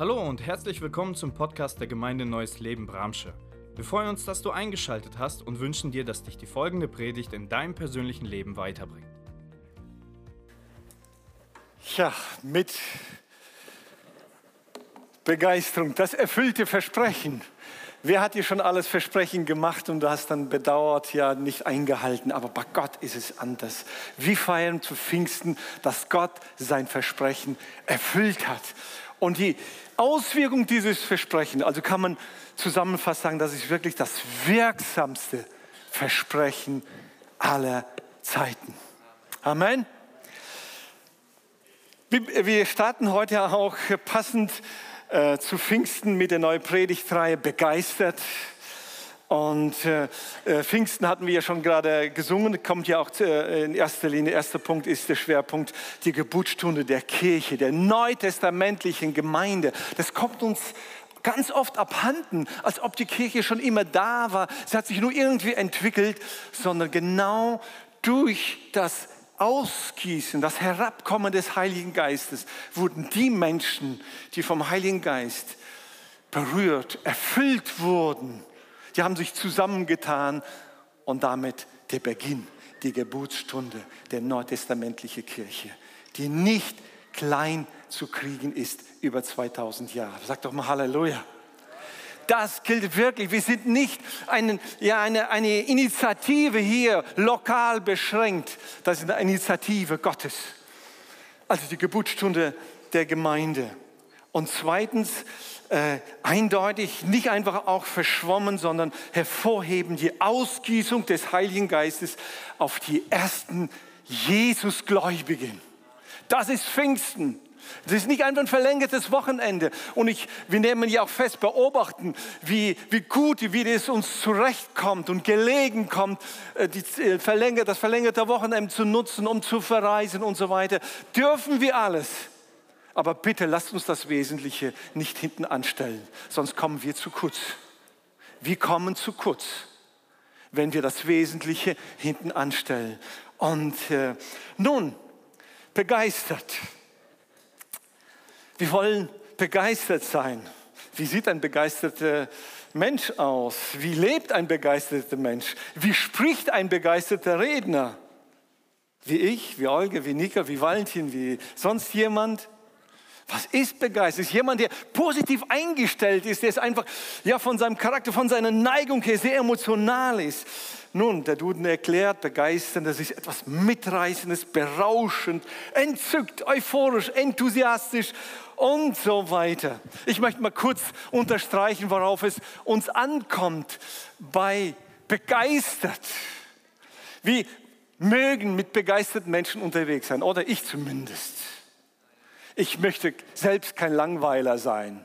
Hallo und herzlich willkommen zum Podcast der Gemeinde Neues Leben Bramsche. Wir freuen uns, dass du eingeschaltet hast und wünschen dir, dass dich die folgende Predigt in deinem persönlichen Leben weiterbringt. Ja, mit Begeisterung, das erfüllte Versprechen. Wer hat dir schon alles Versprechen gemacht und du hast dann bedauert, ja, nicht eingehalten. Aber bei Gott ist es anders. Wir feiern zu Pfingsten, dass Gott sein Versprechen erfüllt hat. Und die Auswirkung dieses Versprechens, also kann man zusammenfassend sagen, das ist wirklich das wirksamste Versprechen aller Zeiten. Amen. Wir starten heute auch passend äh, zu Pfingsten mit der neuen Predigtreihe begeistert. Und äh, äh, Pfingsten hatten wir ja schon gerade gesungen, kommt ja auch äh, in erster Linie. Erster Punkt ist der Schwerpunkt, die Geburtsstunde der Kirche, der neutestamentlichen Gemeinde. Das kommt uns ganz oft abhanden, als ob die Kirche schon immer da war. Sie hat sich nur irgendwie entwickelt, sondern genau durch das Ausgießen, das Herabkommen des Heiligen Geistes wurden die Menschen, die vom Heiligen Geist berührt, erfüllt wurden, die haben sich zusammengetan und damit der Beginn, die Geburtsstunde der neutestamentlichen Kirche, die nicht klein zu kriegen ist über 2000 Jahre. Sag doch mal Halleluja. Das gilt wirklich. Wir sind nicht eine, ja, eine, eine Initiative hier lokal beschränkt. Das ist eine Initiative Gottes. Also die Geburtsstunde der Gemeinde. Und zweitens, äh, eindeutig, nicht einfach auch verschwommen, sondern hervorheben die Ausgießung des Heiligen Geistes auf die ersten Jesusgläubigen. Das ist Pfingsten. Das ist nicht einfach ein verlängertes Wochenende. Und ich, wir nehmen ja auch fest, beobachten, wie, wie gut, wie das uns zurechtkommt und gelegen kommt, äh, die, äh, verlängert, das verlängerte Wochenende zu nutzen, um zu verreisen und so weiter. Dürfen wir alles. Aber bitte lasst uns das Wesentliche nicht hinten anstellen, sonst kommen wir zu kurz. Wir kommen zu kurz, wenn wir das Wesentliche hinten anstellen. Und äh, nun, begeistert. Wir wollen begeistert sein. Wie sieht ein begeisterter Mensch aus? Wie lebt ein begeisterter Mensch? Wie spricht ein begeisterter Redner? Wie ich, wie Olga, wie Nika, wie Valentin, wie sonst jemand? Was ist begeistert? Ist jemand, der positiv eingestellt ist, der ist einfach ja, von seinem Charakter, von seiner Neigung her sehr emotional ist. Nun, der Duden erklärt, begeistern, das ist etwas Mitreißendes, berauschend, entzückt, euphorisch, enthusiastisch und so weiter. Ich möchte mal kurz unterstreichen, worauf es uns ankommt bei begeistert. Wir mögen mit begeisterten Menschen unterwegs sein, oder ich zumindest. Ich möchte selbst kein Langweiler sein.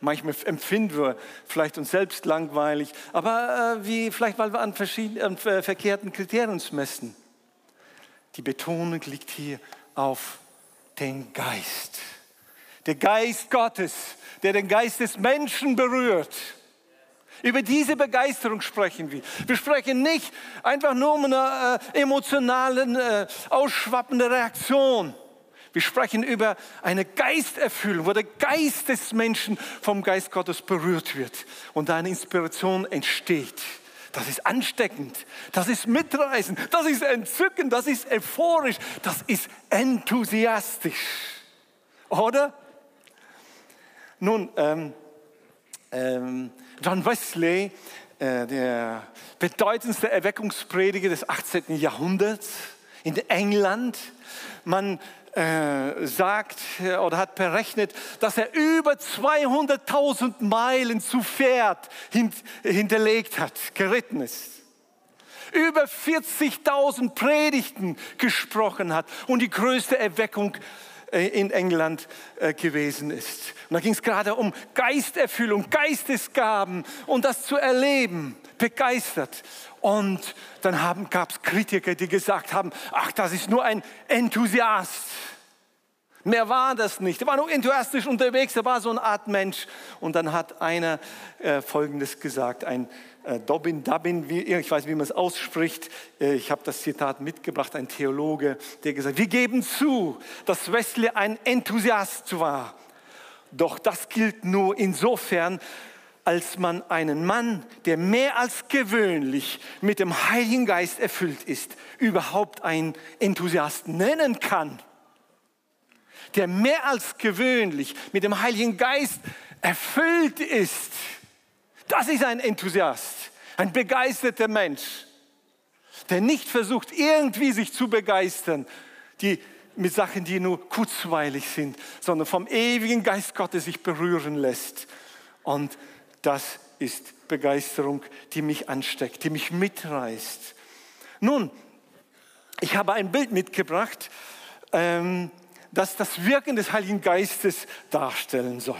Manchmal empfinden wir vielleicht uns selbst langweilig, aber äh, wie, vielleicht weil wir an, verschiedenen, äh, verkehrten Kriterien messen. Die Betonung liegt hier auf den Geist. Der Geist Gottes, der den Geist des Menschen berührt. Über diese Begeisterung sprechen wir. Wir sprechen nicht einfach nur um eine äh, emotionale, äh, ausschwappende Reaktion wir sprechen über eine Geisterfüllung, wo der Geist des Menschen vom Geist Gottes berührt wird und eine Inspiration entsteht. Das ist ansteckend, das ist mitreißend, das ist entzückend, das ist euphorisch, das ist enthusiastisch. Oder? Nun, ähm, ähm, John Wesley, äh, der bedeutendste Erweckungsprediger des 18. Jahrhunderts in England, man äh, sagt äh, oder hat berechnet, dass er über 200.000 Meilen zu Pferd hint, hinterlegt hat, geritten ist. Über 40.000 Predigten gesprochen hat und die größte Erweckung äh, in England gewesen ist. Und da ging es gerade um Geisterfüllung, Geistesgaben und das zu erleben, begeistert. Und dann gab es Kritiker, die gesagt haben, ach, das ist nur ein Enthusiast. Mehr war das nicht. Er war nur enthusiastisch unterwegs, er war so eine Art Mensch. Und dann hat einer äh, Folgendes gesagt, ein äh, Dobbin, Dubbin, wie, ich weiß, wie man es ausspricht. Äh, ich habe das Zitat mitgebracht, ein Theologe, der gesagt wir geben zu, dass Wesley ein Enthusiast war. Doch das gilt nur insofern, als man einen Mann, der mehr als gewöhnlich mit dem Heiligen Geist erfüllt ist, überhaupt einen Enthusiasten nennen kann. Der mehr als gewöhnlich mit dem Heiligen Geist erfüllt ist. Das ist ein Enthusiast, ein begeisterter Mensch, der nicht versucht, irgendwie sich zu begeistern, die mit Sachen, die nur kurzweilig sind, sondern vom ewigen Geist Gottes sich berühren lässt. Und das ist Begeisterung, die mich ansteckt, die mich mitreißt. Nun, ich habe ein Bild mitgebracht, ähm, das das Wirken des Heiligen Geistes darstellen soll.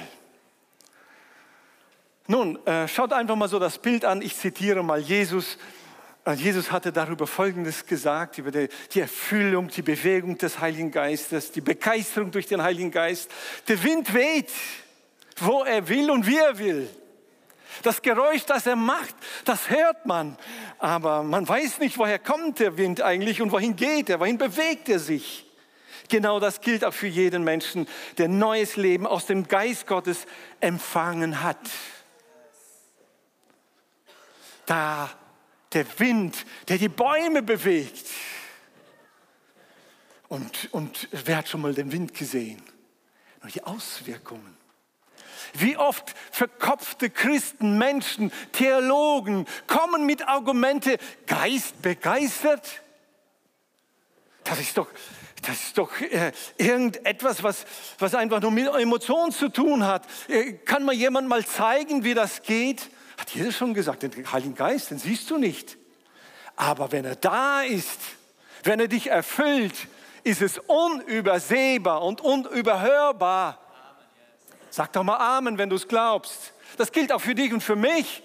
Nun, äh, schaut einfach mal so das Bild an. Ich zitiere mal Jesus. Äh, Jesus hatte darüber Folgendes gesagt, über die, die, Erfüllung, die Bewegung des Heiligen Geistes, die Begeisterung durch den Heiligen Geist. Der Wind weht, wo er will und wie er will. Das Geräusch, das er macht, das hört man. Aber man weiß nicht, woher kommt der Wind eigentlich und wohin geht er, wohin bewegt er sich. Genau das gilt auch für jeden Menschen, der neues Leben aus dem Geist Gottes empfangen hat. Da der Wind, der die Bäume bewegt. Und, und wer hat schon mal den Wind gesehen? Nur die Auswirkungen. Wie oft verkopfte Christen, Menschen, Theologen kommen mit Argumente, Geist begeistert? Das ist doch, das ist doch äh, irgendetwas, was, was einfach nur mit Emotionen zu tun hat. Äh, kann mal jemand mal zeigen, wie das geht? Hat Jesus schon gesagt, den Heiligen Geist, den siehst du nicht. Aber wenn er da ist, wenn er dich erfüllt, ist es unübersehbar und unüberhörbar. Sag doch mal Amen, wenn du es glaubst. Das gilt auch für dich und für mich.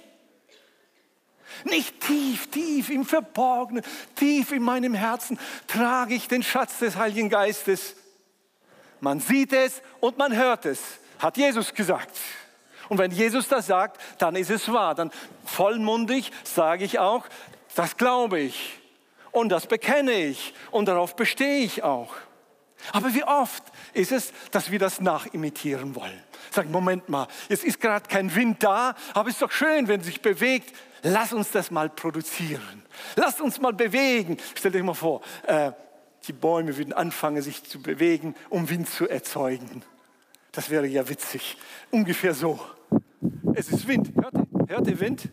Nicht tief, tief im Verborgenen, tief in meinem Herzen trage ich den Schatz des Heiligen Geistes. Man sieht es und man hört es, hat Jesus gesagt. Und wenn Jesus das sagt, dann ist es wahr. Dann vollmundig sage ich auch, das glaube ich und das bekenne ich und darauf bestehe ich auch. Aber wie oft ist es, dass wir das nachimitieren wollen? Sagen, Moment mal, es ist gerade kein Wind da, aber es ist doch schön, wenn es sich bewegt. Lass uns das mal produzieren. Lass uns mal bewegen. Stell dir mal vor, äh, die Bäume würden anfangen, sich zu bewegen, um Wind zu erzeugen. Das wäre ja witzig. Ungefähr so. Es ist Wind. Hört ihr, hört ihr Wind?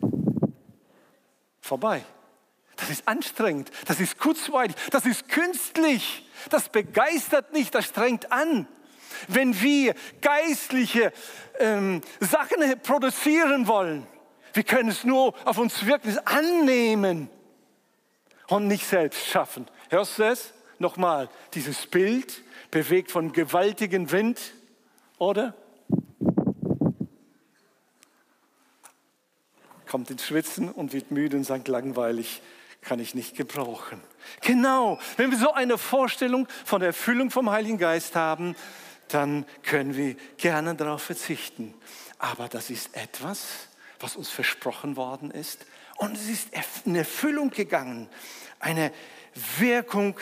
Vorbei. Das ist anstrengend, das ist kurzweilig, das ist künstlich, das begeistert nicht, das strengt an. Wenn wir geistliche ähm, Sachen produzieren wollen, wir können es nur auf uns wirklich annehmen und nicht selbst schaffen. Hörst du es? Nochmal, dieses Bild bewegt von gewaltigem Wind, oder? Kommt ins Schwitzen und wird müde und sagt langweilig, kann ich nicht gebrauchen. Genau, wenn wir so eine Vorstellung von der Erfüllung vom Heiligen Geist haben, dann können wir gerne darauf verzichten. Aber das ist etwas, was uns versprochen worden ist. Und es ist in Erfüllung gegangen. Eine Wirkung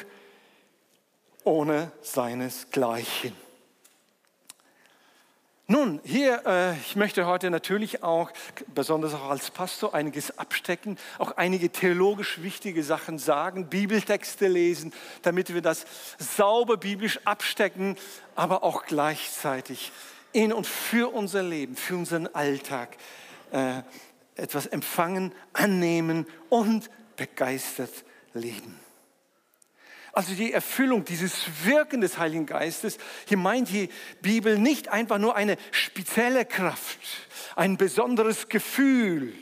ohne seinesgleichen. Nun, hier, äh, ich möchte heute natürlich auch, besonders auch als Pastor, einiges abstecken, auch einige theologisch wichtige Sachen sagen, Bibeltexte lesen, damit wir das sauber biblisch abstecken, aber auch gleichzeitig in und für unser Leben, für unseren Alltag äh, etwas empfangen, annehmen und begeistert leben. Also die Erfüllung, dieses Wirken des Heiligen Geistes, hier meint die Bibel nicht einfach nur eine spezielle Kraft, ein besonderes Gefühl,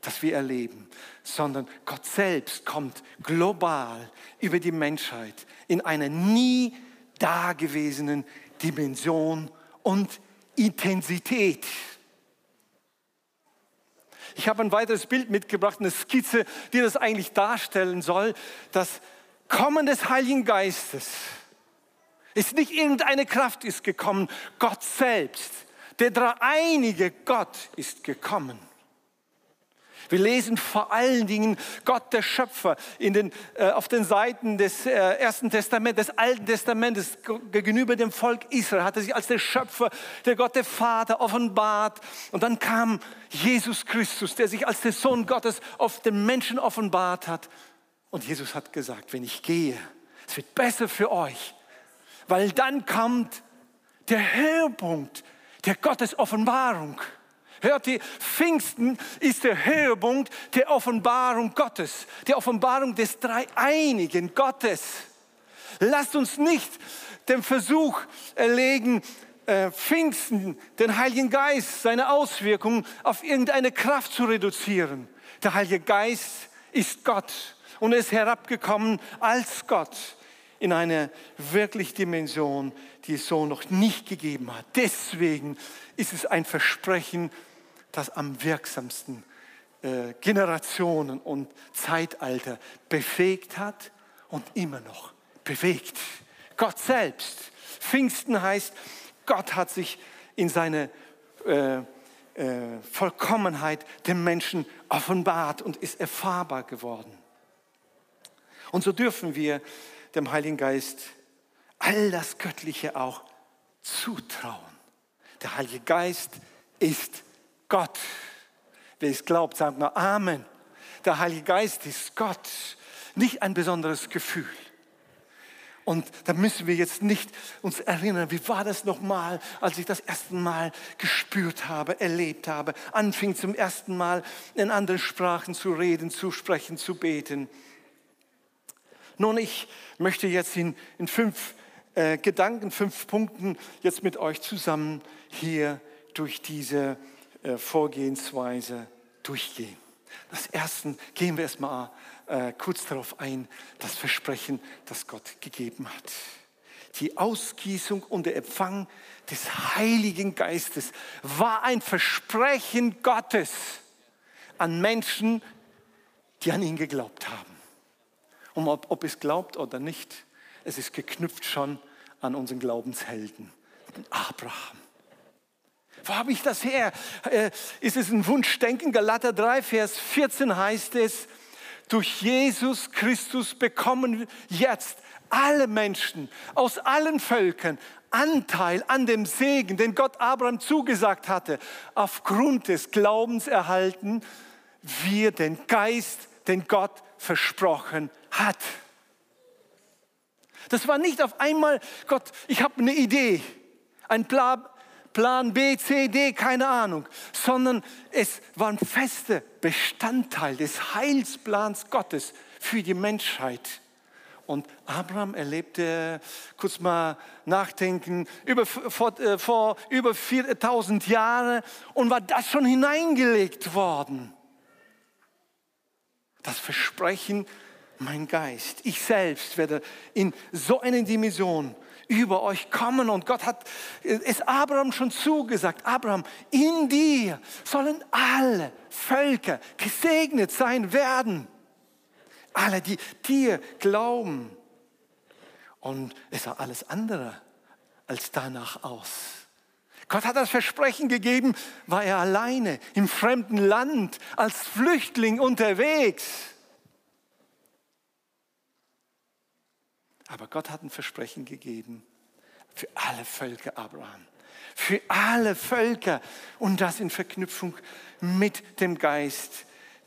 das wir erleben, sondern Gott selbst kommt global über die Menschheit in einer nie dagewesenen Dimension und Intensität. Ich habe ein weiteres Bild mitgebracht, eine Skizze, die das eigentlich darstellen soll. Das Kommen des Heiligen Geistes ist nicht irgendeine Kraft ist gekommen, Gott selbst, der dreieinige Gott ist gekommen. Wir lesen vor allen Dingen Gott der Schöpfer in den, äh, auf den Seiten des äh, Ersten Testaments, des Alten Testamentes gegenüber dem Volk Israel, hat er sich als der Schöpfer, der Gott der Vater offenbart. Und dann kam Jesus Christus, der sich als der Sohn Gottes auf den Menschen offenbart hat. Und Jesus hat gesagt, wenn ich gehe, es wird besser für euch, weil dann kommt der Höhepunkt der Gottes Offenbarung. Hört ihr, Pfingsten ist der Höhepunkt der Offenbarung Gottes, der Offenbarung des dreieinigen Gottes. Lasst uns nicht den Versuch erlegen, äh, Pfingsten, den Heiligen Geist, seine Auswirkungen auf irgendeine Kraft zu reduzieren. Der Heilige Geist ist Gott und er ist herabgekommen als Gott in eine wirklich Dimension, die es so noch nicht gegeben hat. Deswegen ist es ein Versprechen, das am wirksamsten äh, Generationen und Zeitalter befähigt hat und immer noch bewegt. Gott selbst. Pfingsten heißt, Gott hat sich in seine äh, äh, Vollkommenheit dem Menschen offenbart und ist erfahrbar geworden. Und so dürfen wir dem Heiligen Geist all das Göttliche auch zutrauen. Der Heilige Geist ist Gott. Wer es glaubt, sagt mal Amen. Der Heilige Geist ist Gott, nicht ein besonderes Gefühl. Und da müssen wir jetzt nicht uns erinnern, wie war das nochmal, als ich das erste Mal gespürt habe, erlebt habe, anfing zum ersten Mal in anderen Sprachen zu reden, zu sprechen, zu beten. Nun, ich möchte jetzt in, in fünf äh, Gedanken, fünf Punkten jetzt mit euch zusammen hier durch diese Vorgehensweise durchgehen. Das erste gehen wir erstmal äh, kurz darauf ein, das Versprechen, das Gott gegeben hat. Die Ausgießung und der Empfang des Heiligen Geistes war ein Versprechen Gottes an Menschen, die an ihn geglaubt haben. Und ob, ob es glaubt oder nicht, es ist geknüpft schon an unseren Glaubenshelden, Abraham. Wo habe ich das her? Äh, ist es ein Wunschdenken? Galater 3, Vers 14 heißt es, durch Jesus Christus bekommen jetzt alle Menschen aus allen Völkern Anteil an dem Segen, den Gott Abraham zugesagt hatte, aufgrund des Glaubens erhalten wir den Geist, den Gott versprochen hat. Das war nicht auf einmal, Gott, ich habe eine Idee, ein Plan, Plan B, C, D, keine Ahnung, sondern es war ein fester Bestandteil des Heilsplans Gottes für die Menschheit. Und Abraham erlebte, kurz mal nachdenken, über, vor, äh, vor über 4000 Jahren und war das schon hineingelegt worden. Das Versprechen, mein Geist, ich selbst werde in so eine Dimension über euch kommen. Und Gott hat es Abraham schon zugesagt. Abraham, in dir sollen alle Völker gesegnet sein werden. Alle, die dir glauben. Und es sah alles andere als danach aus. Gott hat das Versprechen gegeben, war er alleine im fremden Land als Flüchtling unterwegs. Aber Gott hat ein Versprechen gegeben für alle Völker Abraham. Für alle Völker und das in Verknüpfung mit dem Geist,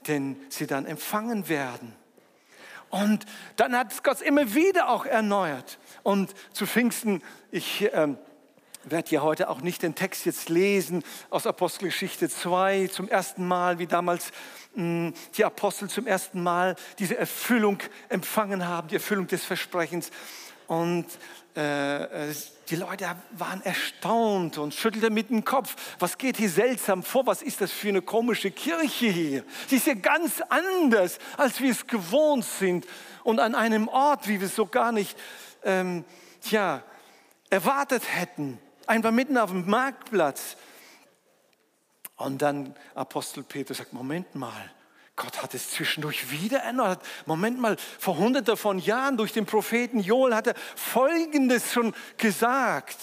den sie dann empfangen werden. Und dann hat Gott immer wieder auch erneuert. Und zu Pfingsten, ich äh, werde ja heute auch nicht den Text jetzt lesen aus Apostelgeschichte 2 zum ersten Mal, wie damals mh, die Apostel zum ersten Mal diese Erfüllung empfangen haben, die Erfüllung des Versprechens. Und äh, äh die Leute waren erstaunt und schüttelten mit dem Kopf. Was geht hier seltsam vor? Was ist das für eine komische Kirche hier? Sie ist ja ganz anders, als wir es gewohnt sind und an einem Ort, wie wir es so gar nicht ähm, tja, erwartet hätten einfach mitten auf dem Marktplatz. Und dann Apostel Petrus sagt, Moment mal, Gott hat es zwischendurch wieder erneuert. Moment mal, vor hunderten von Jahren durch den Propheten Joel hat er Folgendes schon gesagt.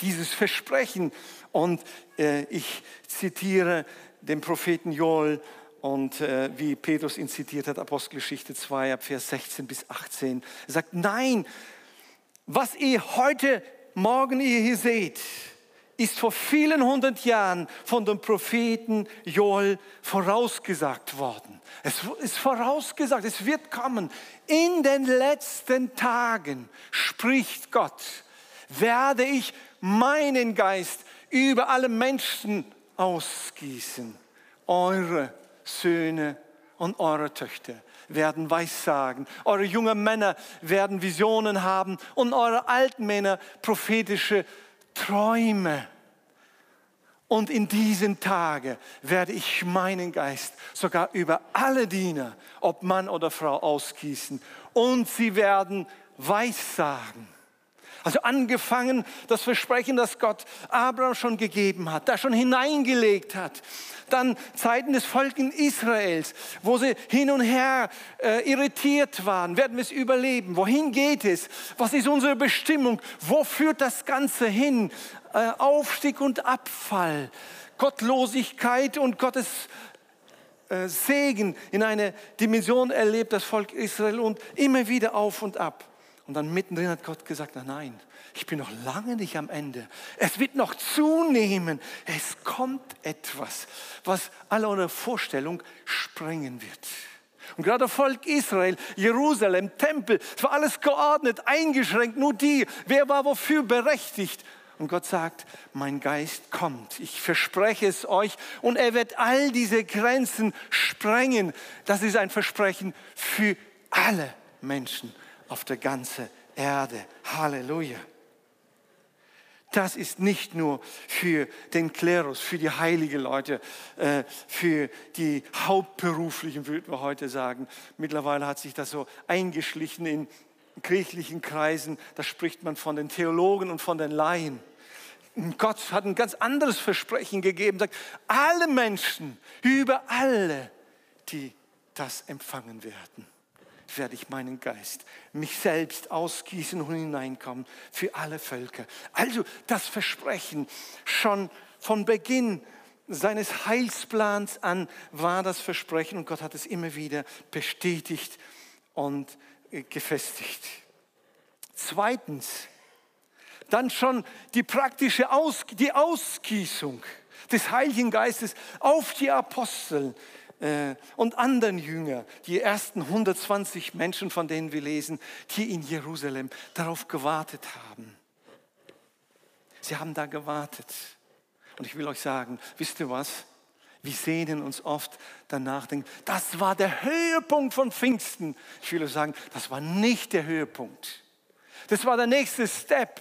Dieses Versprechen. Und äh, ich zitiere den Propheten Joel Und äh, wie Petrus ihn zitiert hat, Apostelgeschichte 2, ab Vers 16 bis 18. Er sagt, nein, was ihr heute Morgen ihr hier seht, ist vor vielen hundert Jahren von dem Propheten Joel vorausgesagt worden. Es ist vorausgesagt, es wird kommen. In den letzten Tagen spricht Gott, werde ich meinen Geist über alle Menschen ausgießen. Eure Söhne und eure Töchter werden Weissagen. Eure jungen Männer werden Visionen haben und eure alten Männer prophetische Träume. Und in diesen Tagen werde ich meinen Geist sogar über alle Diener, ob Mann oder Frau, ausgießen. Und sie werden Weissagen. Also angefangen das Versprechen, das Gott Abraham schon gegeben hat, da schon hineingelegt hat. Dann Zeiten des Volkes Israels, wo sie hin und her äh, irritiert waren. Werden wir es überleben? Wohin geht es? Was ist unsere Bestimmung? Wo führt das Ganze hin? Äh, Aufstieg und Abfall. Gottlosigkeit und Gottes äh, Segen in eine Dimension erlebt das Volk Israel und immer wieder auf und ab. Und dann mittendrin hat Gott gesagt, nein, ich bin noch lange nicht am Ende. Es wird noch zunehmen. Es kommt etwas, was alle eure Vorstellung sprengen wird. Und gerade Volk Israel, Jerusalem, Tempel, es war alles geordnet, eingeschränkt, nur die, wer war wofür berechtigt. Und Gott sagt, mein Geist kommt, ich verspreche es euch und er wird all diese Grenzen sprengen. Das ist ein Versprechen für alle Menschen auf der ganzen Erde. Halleluja. Das ist nicht nur für den Klerus, für die heiligen Leute, äh, für die Hauptberuflichen, würden wir heute sagen. Mittlerweile hat sich das so eingeschlichen in kirchlichen Kreisen. Da spricht man von den Theologen und von den Laien. Gott hat ein ganz anderes Versprechen gegeben, sagt, alle Menschen, über alle, die das empfangen werden werde ich meinen Geist, mich selbst ausgießen und hineinkommen für alle Völker. Also das Versprechen schon von Beginn seines Heilsplans an war das Versprechen und Gott hat es immer wieder bestätigt und äh, gefestigt. Zweitens, dann schon die praktische Aus, die Ausgießung des Heiligen Geistes auf die Apostel und anderen Jünger, die ersten 120 Menschen, von denen wir lesen, die in Jerusalem darauf gewartet haben. Sie haben da gewartet. Und ich will euch sagen, wisst ihr was? Wir sehnen uns oft danach, denken, das war der Höhepunkt von Pfingsten. Ich will euch sagen, das war nicht der Höhepunkt. Das war der nächste Step.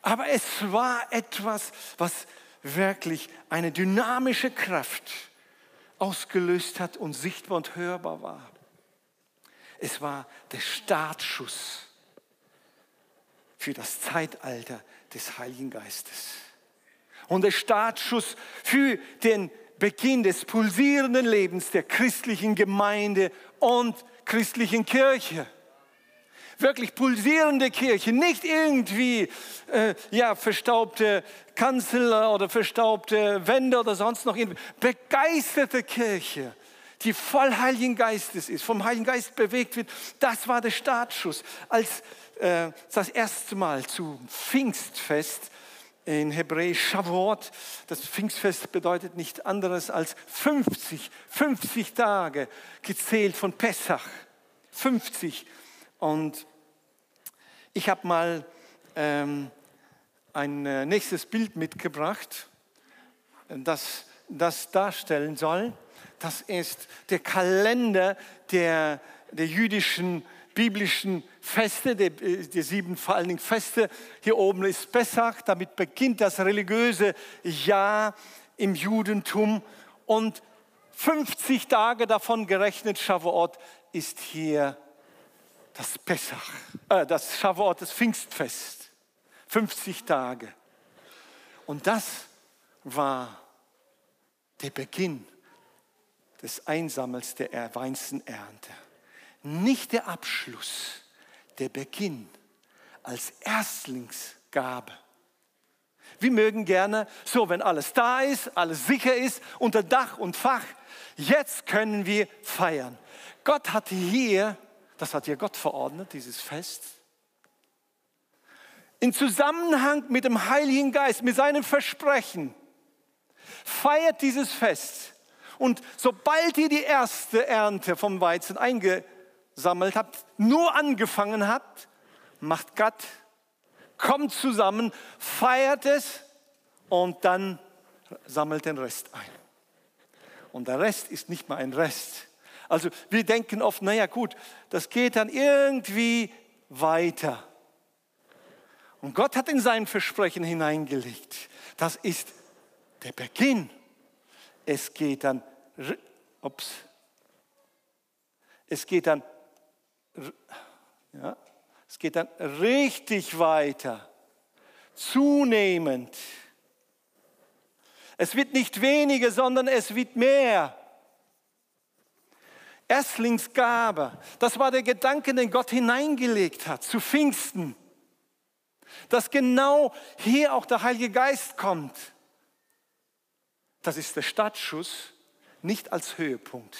Aber es war etwas, was wirklich eine dynamische Kraft ausgelöst hat und sichtbar und hörbar war. Es war der Startschuss für das Zeitalter des Heiligen Geistes. Und der Startschuss für den Beginn des pulsierenden Lebens der christlichen Gemeinde und christlichen Kirche wirklich pulsierende Kirche, nicht irgendwie äh, ja, verstaubte Kanzel oder verstaubte Wände oder sonst noch irgendwie. Begeisterte Kirche, die voll Heiligen Geistes ist, vom Heiligen Geist bewegt wird. Das war der Startschuss, als äh, das erste Mal zu Pfingstfest in Hebräisch Shavuot. Das Pfingstfest bedeutet nicht anderes als 50, 50 Tage gezählt von Pessach. 50 und ich habe mal ähm, ein äh, nächstes Bild mitgebracht, das das darstellen soll. Das ist der Kalender der, der jüdischen biblischen Feste, der, der sieben vor allen Dingen Feste. Hier oben ist Pessach, damit beginnt das religiöse Jahr im Judentum und 50 Tage davon gerechnet, Shavuot, ist hier das Pessach, äh, das Shavuot, das Pfingstfest. 50 Tage. Und das war der Beginn des Einsammels der Weizenernte. Nicht der Abschluss, der Beginn als Erstlingsgabe. Wir mögen gerne, so wenn alles da ist, alles sicher ist, unter Dach und Fach, jetzt können wir feiern. Gott hat hier, das hat hier Gott verordnet, dieses Fest, in Zusammenhang mit dem Heiligen Geist, mit seinem Versprechen, feiert dieses Fest. Und sobald ihr die erste Ernte vom Weizen eingesammelt habt, nur angefangen habt, macht Gott kommt zusammen, feiert es und dann sammelt den Rest ein. Und der Rest ist nicht mal ein Rest. Also wir denken oft, naja gut, das geht dann irgendwie weiter. Und Gott hat in sein Versprechen hineingelegt, das ist der Beginn. Es geht dann, ups, es geht dann, ja, es geht dann richtig weiter, zunehmend. Es wird nicht weniger, sondern es wird mehr. Erstlingsgabe, das war der Gedanke, den Gott hineingelegt hat zu Pfingsten. Dass genau hier auch der Heilige Geist kommt. Das ist der Startschuss, nicht als Höhepunkt,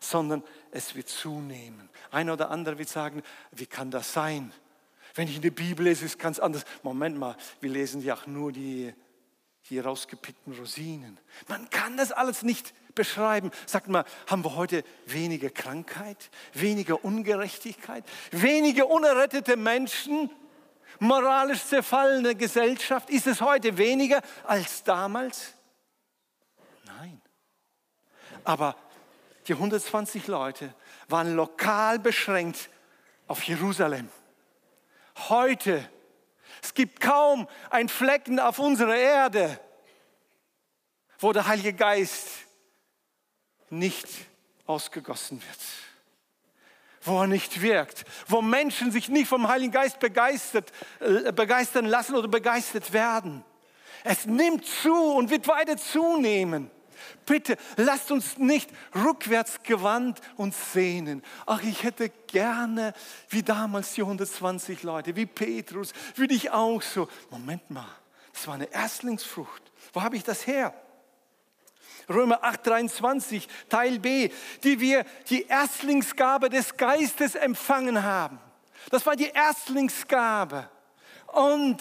sondern es wird zunehmen. Einer oder andere wird sagen, wie kann das sein? Wenn ich in der Bibel lese, ist es ganz anders. Moment mal, wir lesen ja auch nur die hier rausgepickten Rosinen. Man kann das alles nicht beschreiben. Sagt mal, haben wir heute weniger Krankheit, weniger Ungerechtigkeit, weniger unerrettete Menschen, moralisch zerfallene Gesellschaft? Ist es heute weniger als damals? Nein. Aber die 120 Leute waren lokal beschränkt auf Jerusalem. Heute, es gibt kaum ein Flecken auf unserer Erde, wo der Heilige Geist nicht ausgegossen wird, wo er nicht wirkt, wo Menschen sich nicht vom Heiligen Geist begeistert, äh, begeistern lassen oder begeistert werden. Es nimmt zu und wird weiter zunehmen. Bitte lasst uns nicht rückwärts gewandt uns sehnen. Ach, ich hätte gerne, wie damals die 120 Leute, wie Petrus, würde ich auch so. Moment mal, das war eine Erstlingsfrucht. Wo habe ich das her? Römer 8, 23, Teil B, die wir die Erstlingsgabe des Geistes empfangen haben. Das war die Erstlingsgabe. Und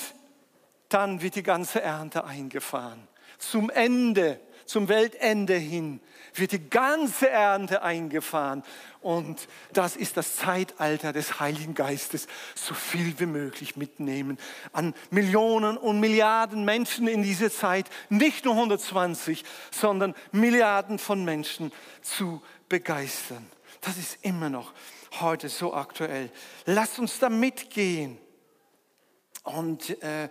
dann wird die ganze Ernte eingefahren. Zum Ende zum Weltende hin wird die ganze Ernte eingefahren. Und das ist das Zeitalter des Heiligen Geistes. So viel wie möglich mitnehmen an Millionen und Milliarden Menschen in dieser Zeit. Nicht nur 120, sondern Milliarden von Menschen zu begeistern. Das ist immer noch heute so aktuell. Lasst uns da mitgehen. Und äh,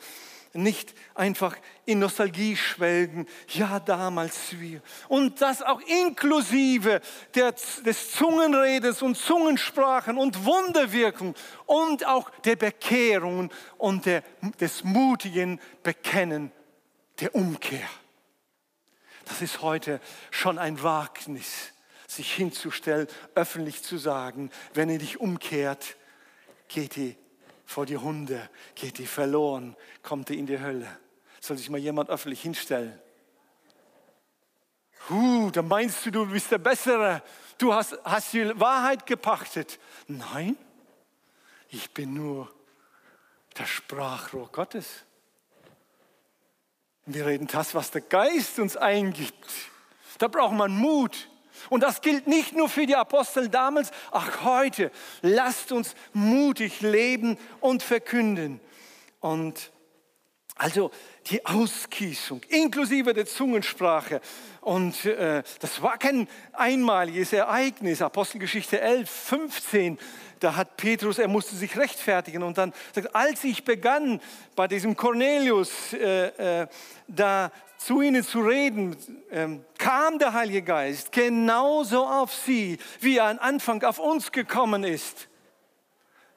nicht einfach in Nostalgie schwelgen, ja damals wir. Und das auch inklusive der, des Zungenredes und Zungensprachen und Wunderwirkung und auch der Bekehrungen und der, des mutigen Bekennen der Umkehr. Das ist heute schon ein Wagnis, sich hinzustellen, öffentlich zu sagen, wenn ihr dich umkehrt, geht ihr vor die Hunde, geht die verloren, kommt die in die Hölle. Soll sich mal jemand öffentlich hinstellen? Huh, da meinst du, du bist der Bessere. Du hast, hast die Wahrheit gepachtet. Nein, ich bin nur das Sprachrohr Gottes. Wir reden das, was der Geist uns eingibt. Da braucht man Mut. Und das gilt nicht nur für die Apostel damals, ach heute, lasst uns mutig leben und verkünden. Und also die Ausgießung, inklusive der Zungensprache. Und äh, das war kein einmaliges Ereignis. Apostelgeschichte 11, 15, da hat Petrus, er musste sich rechtfertigen. Und dann sagt, als ich begann, bei diesem Cornelius äh, äh, da zu ihnen zu reden, ähm, kam der Heilige Geist genauso auf sie, wie er am Anfang auf uns gekommen ist.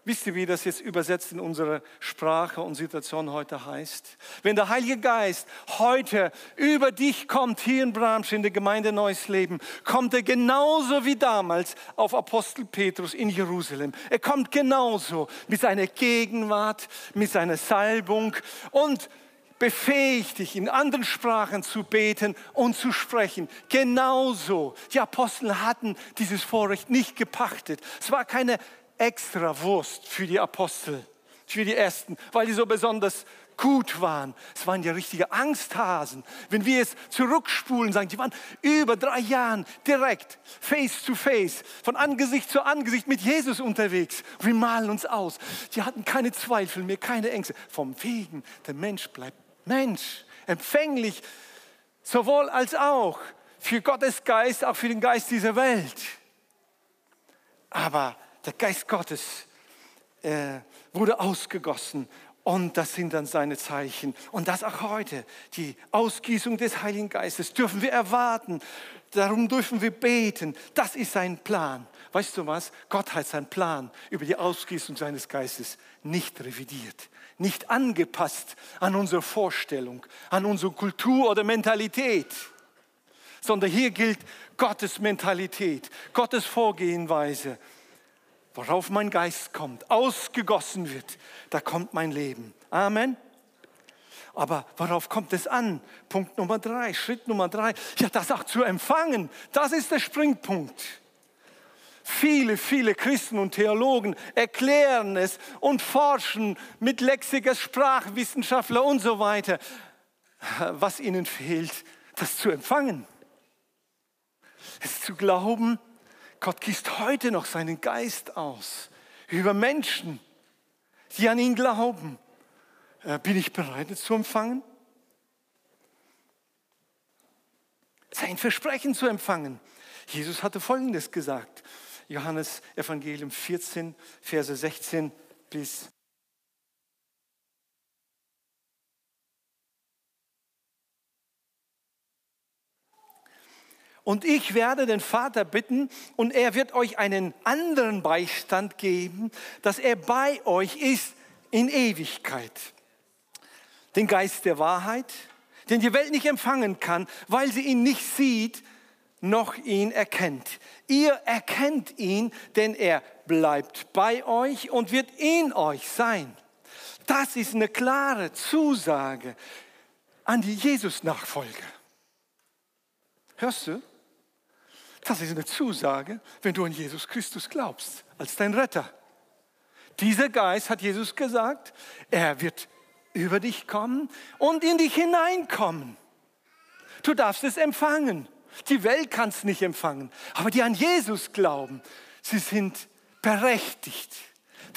Wisst ihr, wie das jetzt übersetzt in unserer Sprache und Situation heute heißt? Wenn der Heilige Geist heute über dich kommt, hier in Bramsch, in der Gemeinde Neues Leben, kommt er genauso wie damals auf Apostel Petrus in Jerusalem. Er kommt genauso mit seiner Gegenwart, mit seiner Salbung und befähigt dich, in anderen Sprachen zu beten und zu sprechen. Genauso. Die Apostel hatten dieses Vorrecht nicht gepachtet. Es war keine extra Wurst für die Apostel, für die Ersten, weil die so besonders gut waren. Es waren ja richtige Angsthasen. Wenn wir jetzt zurückspulen, sagen, die waren über drei Jahre direkt, face to face, von Angesicht zu Angesicht mit Jesus unterwegs. Wir malen uns aus. Die hatten keine Zweifel mehr, keine Ängste. Vom Wegen, der Mensch bleibt Mensch, empfänglich, sowohl als auch für Gottes Geist, auch für den Geist dieser Welt. Aber der Geist Gottes äh, wurde ausgegossen und das sind dann seine Zeichen. Und das auch heute. Die Ausgießung des Heiligen Geistes dürfen wir erwarten. Darum dürfen wir beten. Das ist sein Plan. Weißt du was? Gott hat seinen Plan über die Ausgießung seines Geistes nicht revidiert, nicht angepasst an unsere Vorstellung, an unsere Kultur oder Mentalität, sondern hier gilt Gottes Mentalität, Gottes Vorgehenweise worauf mein Geist kommt, ausgegossen wird, da kommt mein Leben. Amen. Aber worauf kommt es an? Punkt Nummer drei, Schritt Nummer drei, ja, das auch zu empfangen, das ist der Springpunkt. Viele, viele Christen und Theologen erklären es und forschen mit Lexiker, Sprachwissenschaftler und so weiter. Was ihnen fehlt, das zu empfangen. Es zu glauben, Gott gießt heute noch seinen Geist aus über Menschen, die an ihn glauben. Äh, bin ich bereit, es zu empfangen? Sein Versprechen zu empfangen. Jesus hatte Folgendes gesagt. Johannes Evangelium 14, Verse 16 bis Und ich werde den Vater bitten und er wird euch einen anderen Beistand geben, dass er bei euch ist in Ewigkeit. Den Geist der Wahrheit, den die Welt nicht empfangen kann, weil sie ihn nicht sieht, noch ihn erkennt. Ihr erkennt ihn, denn er bleibt bei euch und wird in euch sein. Das ist eine klare Zusage an die Jesus-Nachfolger. Hörst du? Das ist eine Zusage, wenn du an Jesus Christus glaubst, als dein Retter. Dieser Geist, hat Jesus gesagt, er wird über dich kommen und in dich hineinkommen. Du darfst es empfangen. Die Welt kann es nicht empfangen. Aber die an Jesus glauben, sie sind berechtigt,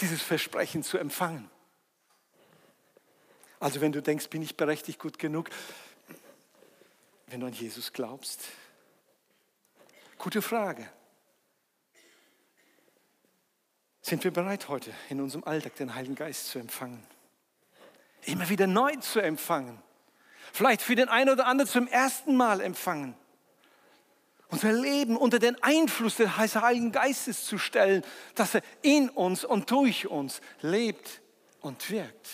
dieses Versprechen zu empfangen. Also wenn du denkst, bin ich berechtigt gut genug, wenn du an Jesus glaubst, Gute Frage. Sind wir bereit heute in unserem Alltag den Heiligen Geist zu empfangen? Immer wieder neu zu empfangen. Vielleicht für den einen oder anderen zum ersten Mal empfangen. Unser Leben unter den Einfluss des Heiligen Geistes zu stellen, dass er in uns und durch uns lebt und wirkt.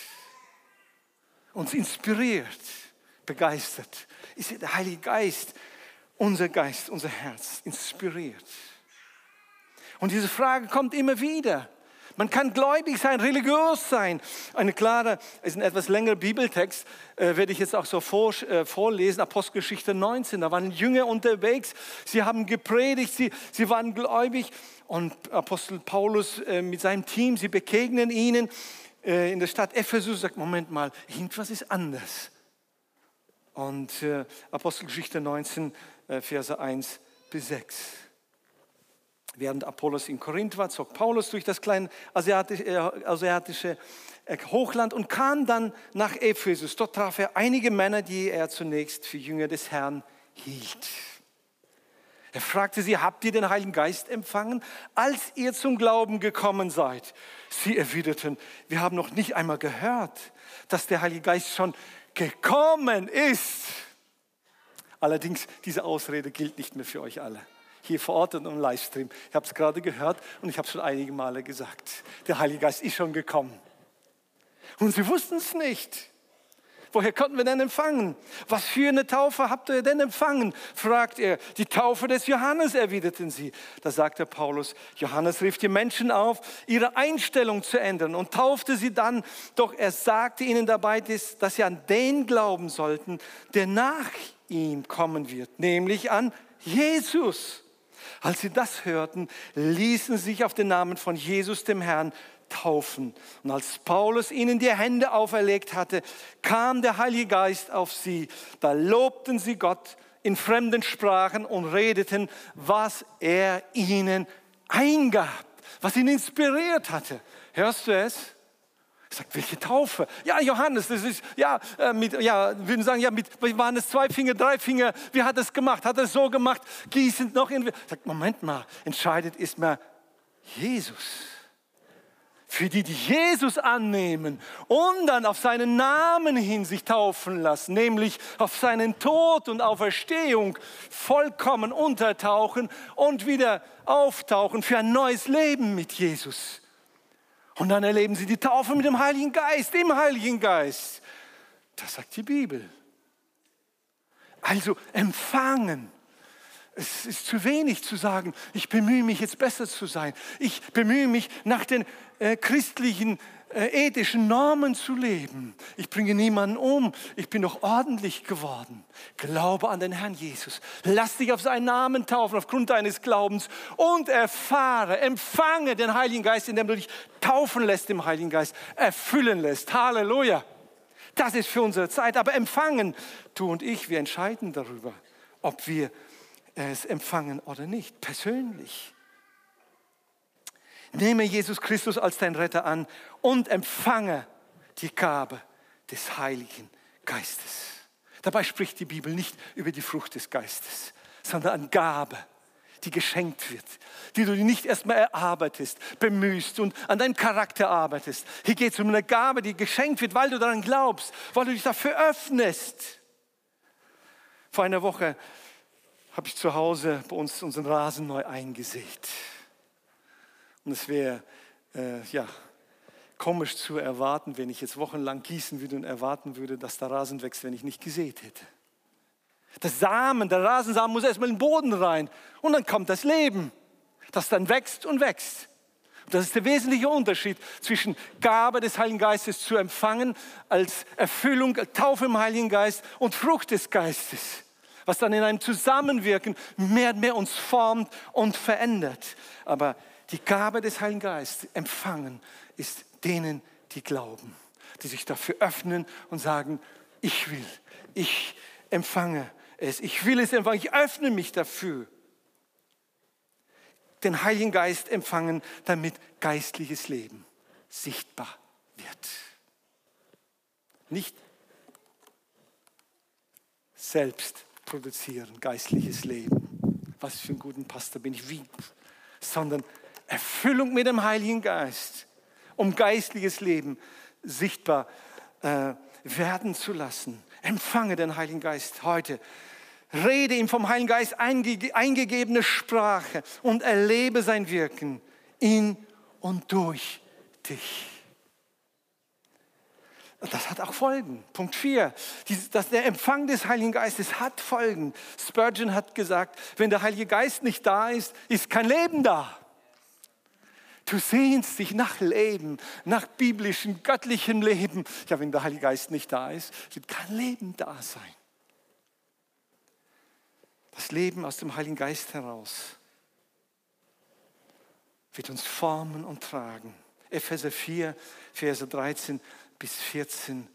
Uns inspiriert, begeistert. Ist der Heilige Geist, unser Geist, unser Herz inspiriert. Und diese Frage kommt immer wieder. Man kann gläubig sein, religiös sein. Eine klare, ist ein etwas längerer Bibeltext, äh, werde ich jetzt auch so vor, äh, vorlesen, Apostelgeschichte 19. Da waren Jünger unterwegs, sie haben gepredigt, sie, sie waren gläubig und Apostel Paulus äh, mit seinem Team, sie begegnen ihnen äh, in der Stadt Ephesus, sagt, Moment mal, irgendwas ist anders. Und äh, Apostelgeschichte 19, äh, Verse 1 bis 6. Während Apollos in Korinth war, zog Paulus durch das kleine asiatische, äh, äh, Hochland und kam dann nach Ephesus. Dort traf er einige Männer, die er zunächst für Jünger des Herrn hielt. Er fragte sie, habt ihr den Heiligen Geist empfangen, als ihr zum Glauben gekommen seid? Sie erwiderten, wir haben noch nicht einmal gehört, dass der Heilige Geist schon gekommen ist. Allerdings, diese Ausrede gilt nicht mehr für euch alle. Hier vor Ort und im Livestream. Ich habe es gerade gehört und ich habe es schon einige Male gesagt. Der Heilige Geist ist schon gekommen. Und sie wussten es nicht. Woher konnten wir denn empfangen? Was für eine Taufe habt ihr denn empfangen? fragt er. Die Taufe des Johannes, erwiderten sie. Da sagte Paulus, Johannes rief die Menschen auf, ihre Einstellung zu ändern und taufte sie dann. Doch er sagte ihnen dabei, dass sie an den glauben sollten, der nach ihm kommen wird, nämlich an Jesus. Als sie das hörten, ließen sie sich auf den Namen von Jesus dem Herrn taufen. Und als Paulus ihnen die Hände auferlegt hatte, kam der Heilige Geist auf sie. Da lobten sie Gott in fremden Sprachen und redeten, was er ihnen eingab, was ihn inspiriert hatte. Hörst du es? Ich sage, welche Taufe? Ja, Johannes, das ist, ja, äh, mit, ja, würden sagen, ja, mit, waren es zwei Finger, drei Finger? Wie hat er es gemacht? Hat er es so gemacht? Gießend noch in. Ich sage, Moment mal, entscheidet ist mir Jesus für die, die Jesus annehmen und dann auf seinen Namen hin sich taufen lassen, nämlich auf seinen Tod und Auferstehung vollkommen untertauchen und wieder auftauchen für ein neues Leben mit Jesus. Und dann erleben sie die Taufe mit dem Heiligen Geist, im Heiligen Geist. Das sagt die Bibel. Also empfangen es ist zu wenig zu sagen, ich bemühe mich jetzt besser zu sein. Ich bemühe mich nach den äh, christlichen äh, ethischen Normen zu leben. Ich bringe niemanden um. Ich bin doch ordentlich geworden. Glaube an den Herrn Jesus. Lass dich auf seinen Namen taufen aufgrund deines Glaubens und erfahre, empfange den Heiligen Geist, indem du dich taufen lässt im Heiligen Geist, erfüllen lässt. Halleluja. Das ist für unsere Zeit. Aber empfangen, du und ich, wir entscheiden darüber, ob wir es empfangen oder nicht, persönlich. Nehme Jesus Christus als dein Retter an und empfange die Gabe des Heiligen Geistes. Dabei spricht die Bibel nicht über die Frucht des Geistes, sondern an Gabe, die geschenkt wird, die du nicht erstmal erarbeitest, bemühst und an deinem Charakter arbeitest. Hier geht es um eine Gabe, die geschenkt wird, weil du daran glaubst, weil du dich dafür öffnest. Vor einer Woche habe ich zu Hause bei uns unseren Rasen neu eingesät. Und es wäre äh, ja, komisch zu erwarten, wenn ich jetzt wochenlang gießen würde und erwarten würde, dass der Rasen wächst, wenn ich nicht gesät hätte. Der Samen, der Rasensamen muss erstmal in den Boden rein und dann kommt das Leben, das dann wächst und wächst. Das ist der wesentliche Unterschied zwischen Gabe des Heiligen Geistes zu empfangen als Erfüllung, Taufe im Heiligen Geist und Frucht des Geistes was dann in einem Zusammenwirken mehr und mehr uns formt und verändert. Aber die Gabe des Heiligen Geistes empfangen ist denen, die glauben, die sich dafür öffnen und sagen, ich will, ich empfange es, ich will es empfangen, ich öffne mich dafür. Den Heiligen Geist empfangen, damit geistliches Leben sichtbar wird. Nicht selbst produzieren, geistliches Leben. Was für ein guter Pastor bin ich, wie? Sondern Erfüllung mit dem Heiligen Geist, um geistliches Leben sichtbar äh, werden zu lassen. Empfange den Heiligen Geist heute. Rede ihm vom Heiligen Geist einge eingegebene Sprache und erlebe sein Wirken in und durch dich. Das hat auch Folgen. Punkt 4. Der Empfang des Heiligen Geistes hat Folgen. Spurgeon hat gesagt, wenn der Heilige Geist nicht da ist, ist kein Leben da. Du sehnst dich nach Leben, nach biblischem, göttlichem Leben. Ja, wenn der Heilige Geist nicht da ist, wird kein Leben da sein. Das Leben aus dem Heiligen Geist heraus wird uns formen und tragen. Epheser 4, Verse 13 bis 14.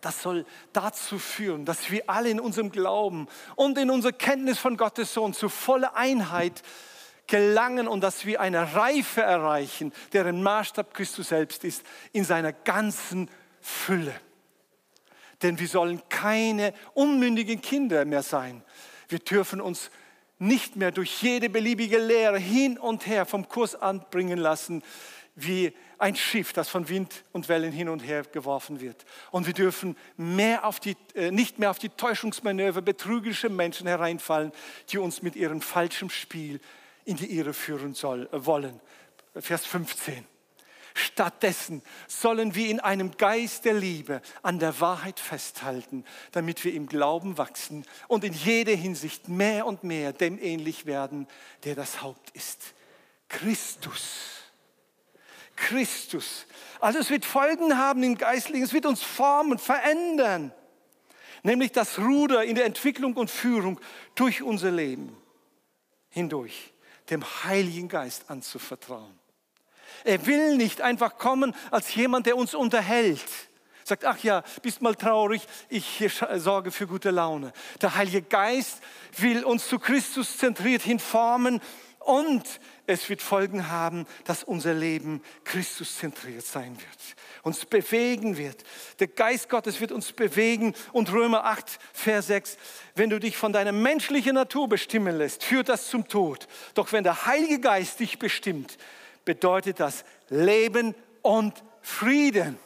Das soll dazu führen, dass wir alle in unserem Glauben und in unserer Kenntnis von Gottes Sohn zu voller Einheit gelangen und dass wir eine Reife erreichen, deren Maßstab Christus selbst ist, in seiner ganzen Fülle. Denn wir sollen keine unmündigen Kinder mehr sein. Wir dürfen uns nicht mehr durch jede beliebige Lehre hin und her vom Kurs anbringen lassen, wie ein Schiff, das von Wind und Wellen hin und her geworfen wird. Und wir dürfen mehr auf die, äh, nicht mehr auf die Täuschungsmanöver betrügerischer Menschen hereinfallen, die uns mit ihrem falschen Spiel in die Irre führen soll, äh, wollen. Vers 15. Stattdessen sollen wir in einem Geist der Liebe an der Wahrheit festhalten, damit wir im Glauben wachsen und in jeder Hinsicht mehr und mehr dem ähnlich werden, der das Haupt ist. Christus. Christus. Also es wird Folgen haben im Geistlichen, es wird uns formen, verändern. Nämlich das Ruder in der Entwicklung und Führung durch unser Leben hindurch, dem Heiligen Geist anzuvertrauen. Er will nicht einfach kommen als jemand, der uns unterhält. Sagt, ach ja, bist mal traurig, ich sorge für gute Laune. Der Heilige Geist will uns zu Christus zentriert hinformen und es wird Folgen haben, dass unser Leben Christus zentriert sein wird, uns bewegen wird. Der Geist Gottes wird uns bewegen und Römer 8, Vers 6, wenn du dich von deiner menschlichen Natur bestimmen lässt, führt das zum Tod. Doch wenn der Heilige Geist dich bestimmt, bedeutet das Leben und Frieden.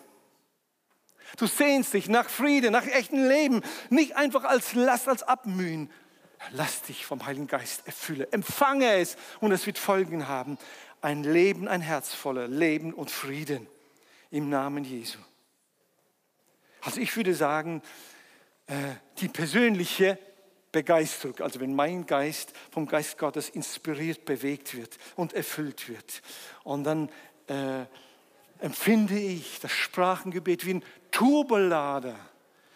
Du sehnst dich nach Frieden, nach echtem Leben, nicht einfach als Last, als Abmühen. Lass dich vom Heiligen Geist erfüllen, empfange es und es wird Folgen haben. Ein Leben, ein Herz voller Leben und Frieden im Namen Jesu. Also ich würde sagen, äh, die persönliche Begeisterung, also wenn mein Geist vom Geist Gottes inspiriert, bewegt wird und erfüllt wird. Und dann äh, empfinde ich das Sprachengebet wie ein Turbolader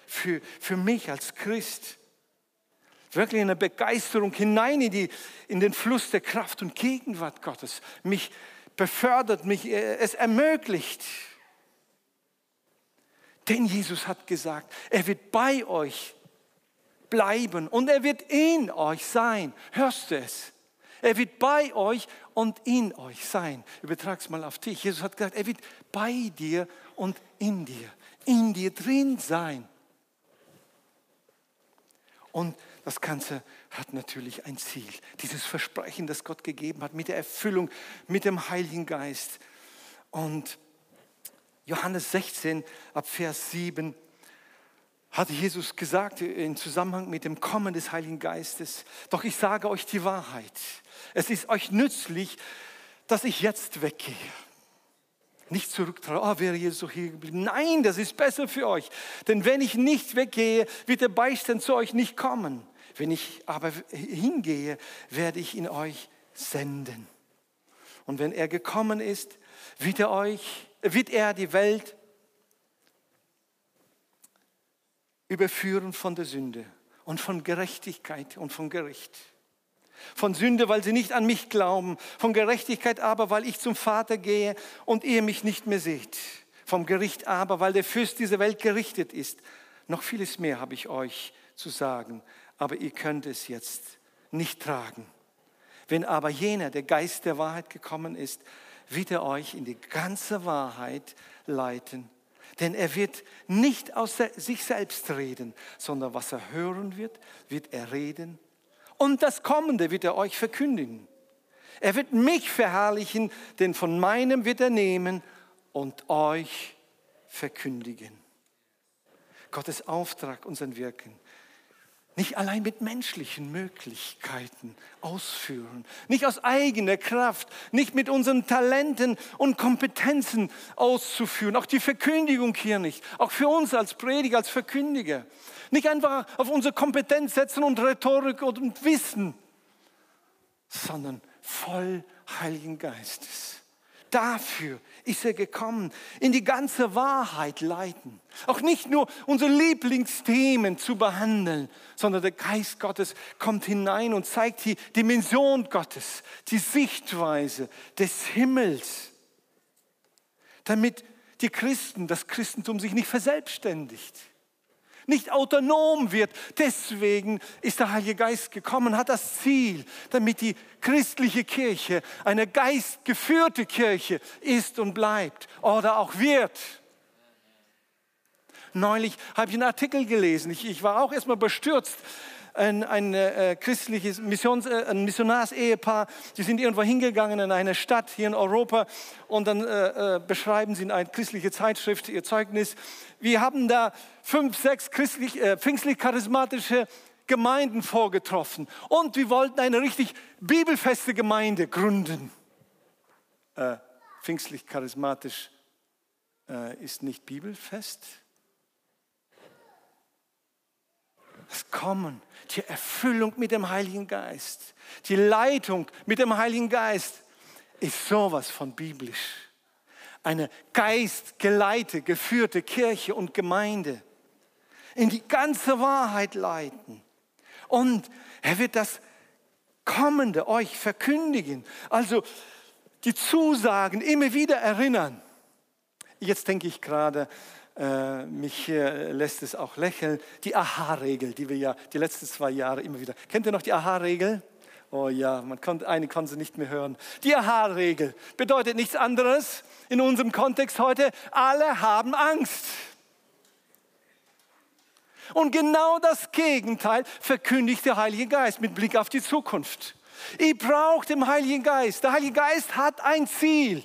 für, für mich als Christ. Wirklich eine Begeisterung hinein in, die, in den Fluss der Kraft und Gegenwart Gottes. Mich befördert, mich, äh, es ermöglicht. Denn Jesus hat gesagt, er wird bei euch bleiben und er wird in euch sein. Hörst du es? Er wird bei euch und in euch sein. Übertrag es mal auf dich. Jesus hat gesagt, er wird bei dir und in dir, in dir drin sein. Und das Ganze hat natürlich ein Ziel. Dieses Versprechen, das Gott gegeben hat, mit der Erfüllung, mit dem Heiligen Geist. Und Johannes 16 ab Vers 7 hatte Jesus gesagt im Zusammenhang mit dem Kommen des Heiligen Geistes, doch ich sage euch die Wahrheit. Es ist euch nützlich, dass ich jetzt weggehe. Nicht zurücktrauern, oh, wäre Jesus so hier geblieben. Nein, das ist besser für euch. Denn wenn ich nicht weggehe, wird der Beistand zu euch nicht kommen. Wenn ich aber hingehe, werde ich ihn euch senden. Und wenn er gekommen ist, wird er euch, wird er die Welt überführen von der Sünde und von Gerechtigkeit und von Gericht. Von Sünde, weil sie nicht an mich glauben, von Gerechtigkeit aber, weil ich zum Vater gehe und ihr mich nicht mehr seht. Vom Gericht aber, weil der Fürst dieser Welt gerichtet ist. Noch vieles mehr habe ich euch zu sagen, aber ihr könnt es jetzt nicht tragen. Wenn aber jener, der Geist der Wahrheit gekommen ist, wird er euch in die ganze Wahrheit leiten. Denn er wird nicht aus sich selbst reden, sondern was er hören wird, wird er reden. Und das Kommende wird er euch verkündigen. Er wird mich verherrlichen, denn von meinem wird er nehmen und euch verkündigen. Gottes Auftrag, unseren Wirken nicht allein mit menschlichen Möglichkeiten ausführen, nicht aus eigener Kraft, nicht mit unseren Talenten und Kompetenzen auszuführen, auch die Verkündigung hier nicht, auch für uns als Prediger, als Verkündiger, nicht einfach auf unsere Kompetenz setzen und Rhetorik und Wissen, sondern voll Heiligen Geistes. Dafür ist er gekommen, in die ganze Wahrheit leiten. Auch nicht nur unsere Lieblingsthemen zu behandeln, sondern der Geist Gottes kommt hinein und zeigt die Dimension Gottes, die Sichtweise des Himmels, damit die Christen, das Christentum sich nicht verselbstständigt nicht autonom wird. Deswegen ist der Heilige Geist gekommen, hat das Ziel, damit die christliche Kirche eine geistgeführte Kirche ist und bleibt oder auch wird. Neulich habe ich einen Artikel gelesen. Ich, ich war auch erstmal bestürzt ein, ein äh, christliches Missions, äh, ein Missionarsehepaar, die sind irgendwo hingegangen in eine Stadt hier in Europa und dann äh, äh, beschreiben sie in eine christliche Zeitschrift ihr Zeugnis. Wir haben da fünf, sechs christlich, äh, pfingstlich-charismatische Gemeinden vorgetroffen und wir wollten eine richtig bibelfeste Gemeinde gründen. Äh, pfingstlich charismatisch äh, ist nicht bibelfest. Das Kommen, die Erfüllung mit dem Heiligen Geist, die Leitung mit dem Heiligen Geist ist sowas von biblisch. Eine geistgeleitete, geführte Kirche und Gemeinde in die ganze Wahrheit leiten. Und er wird das Kommende euch verkündigen. Also die Zusagen immer wieder erinnern. Jetzt denke ich gerade, mich äh, lässt es auch lächeln, die Aha-Regel, die wir ja die letzten zwei Jahre immer wieder. Kennt ihr noch die Aha-Regel? Oh ja, man konnte, eine konnte sie nicht mehr hören. Die Aha-Regel bedeutet nichts anderes in unserem Kontext heute, alle haben Angst. Und genau das Gegenteil verkündigt der Heilige Geist mit Blick auf die Zukunft. Ihr braucht den Heiligen Geist. Der Heilige Geist hat ein Ziel.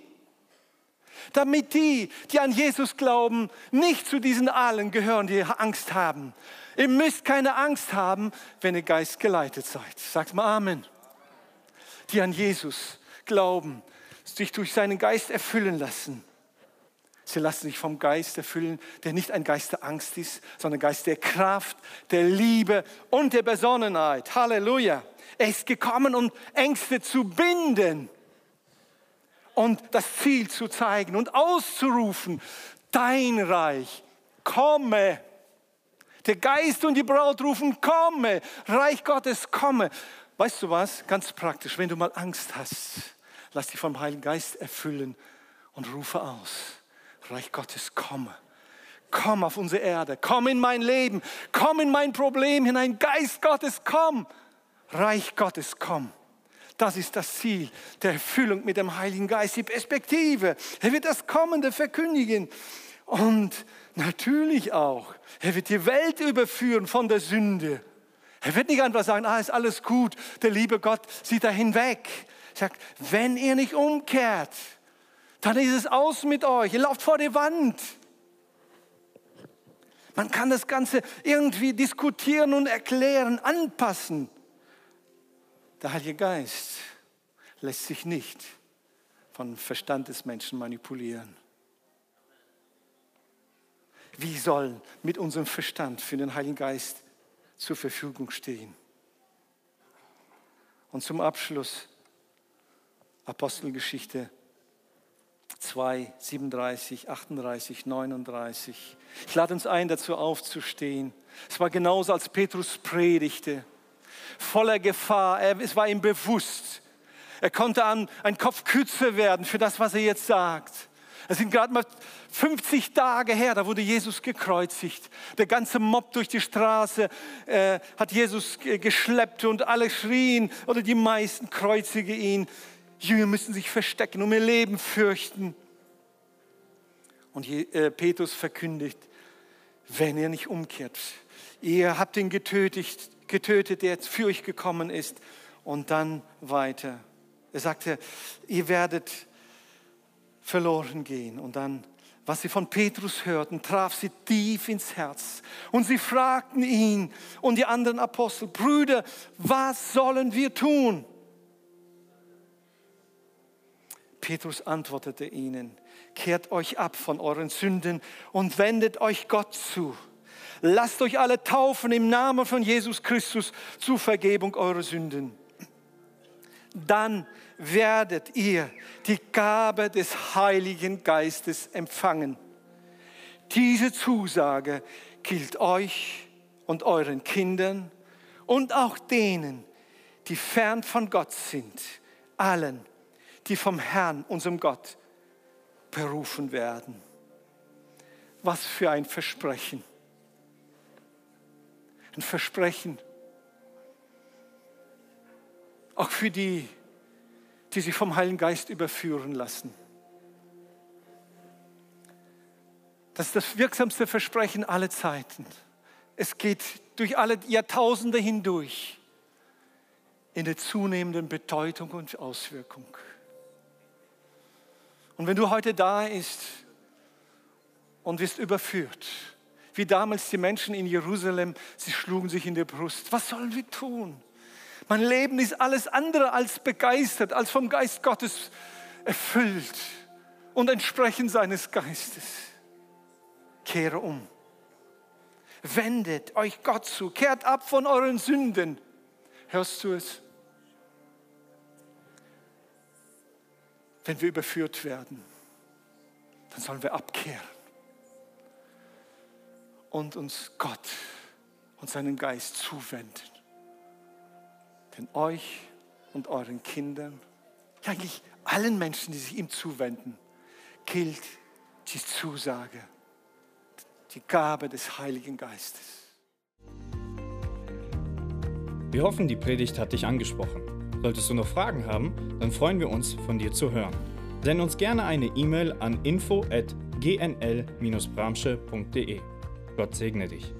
Damit die, die an Jesus glauben, nicht zu diesen allen gehören, die Angst haben. Ihr müsst keine Angst haben, wenn ihr Geist geleitet seid. Sagt mal Amen. Die an Jesus glauben, sich durch seinen Geist erfüllen lassen. Sie lassen sich vom Geist erfüllen, der nicht ein Geist der Angst ist, sondern Geist der Kraft, der Liebe und der Besonnenheit. Halleluja. Er ist gekommen, um Ängste zu binden und das Ziel zu zeigen und auszurufen, dein Reich, komme. Der Geist und die Braut rufen, komme. Reich Gottes, komme. Weißt du was? Ganz praktisch, wenn du mal Angst hast, lass dich vom Heiligen Geist erfüllen und rufe aus. Reich Gottes, komme. Komm auf unsere Erde, komm in mein Leben, komm in mein Problem hinein. Geist Gottes, komm. Reich Gottes, komm. Das ist das Ziel der Erfüllung mit dem Heiligen Geist, die Perspektive. Er wird das Kommende verkündigen. Und natürlich auch, er wird die Welt überführen von der Sünde. Er wird nicht einfach sagen, ah, ist alles gut, der liebe Gott sieht da hinweg. Er sagt, wenn ihr nicht umkehrt, dann ist es aus mit euch. Ihr lauft vor die Wand. Man kann das Ganze irgendwie diskutieren und erklären, anpassen. Der Heilige Geist lässt sich nicht von Verstand des Menschen manipulieren. Wie soll mit unserem Verstand für den Heiligen Geist zur Verfügung stehen? Und zum Abschluss Apostelgeschichte 2, 37, 38, 39. Ich lade uns ein, dazu aufzustehen. Es war genauso, als Petrus predigte, voller Gefahr. Er, es war ihm bewusst. Er konnte an, ein Kopf kürzer werden für das, was er jetzt sagt. Es sind gerade mal 50 Tage her, da wurde Jesus gekreuzigt. Der ganze Mob durch die Straße äh, hat Jesus geschleppt und alle schrien, oder die meisten kreuzige ihn. Jünger müssen sich verstecken, um ihr Leben fürchten. Und äh, Petrus verkündigt, wenn ihr nicht umkehrt, ihr habt ihn getötet, getötet, der jetzt für euch gekommen ist. Und dann weiter. Er sagte, ihr werdet verloren gehen. Und dann, was sie von Petrus hörten, traf sie tief ins Herz. Und sie fragten ihn und die anderen Apostel, Brüder, was sollen wir tun? Petrus antwortete ihnen, kehrt euch ab von euren Sünden und wendet euch Gott zu. Lasst euch alle taufen im Namen von Jesus Christus zur Vergebung eurer Sünden. Dann werdet ihr die Gabe des Heiligen Geistes empfangen. Diese Zusage gilt euch und euren Kindern und auch denen, die fern von Gott sind, allen, die vom Herrn, unserem Gott, berufen werden. Was für ein Versprechen. Ein Versprechen. Auch für die, die sich vom Heiligen Geist überführen lassen. Das ist das wirksamste Versprechen aller Zeiten. Es geht durch alle Jahrtausende hindurch in der zunehmenden Bedeutung und Auswirkung. Und wenn du heute da bist und wirst überführt, wie damals die Menschen in Jerusalem, sie schlugen sich in die Brust. Was sollen wir tun? Mein Leben ist alles andere als begeistert, als vom Geist Gottes erfüllt. und entsprechend seines Geistes. Kehre um. Wendet euch Gott zu. Kehrt ab von euren Sünden. Hörst du es? Wenn wir überführt werden, dann sollen wir abkehren und uns Gott und seinen Geist zuwenden. Denn euch und euren Kindern, ja eigentlich allen Menschen, die sich ihm zuwenden, gilt die Zusage, die Gabe des Heiligen Geistes. Wir hoffen, die Predigt hat dich angesprochen. Solltest du noch Fragen haben, dann freuen wir uns, von dir zu hören. Send uns gerne eine E-Mail an info@gnl-bramsche.de. Gott segne dich.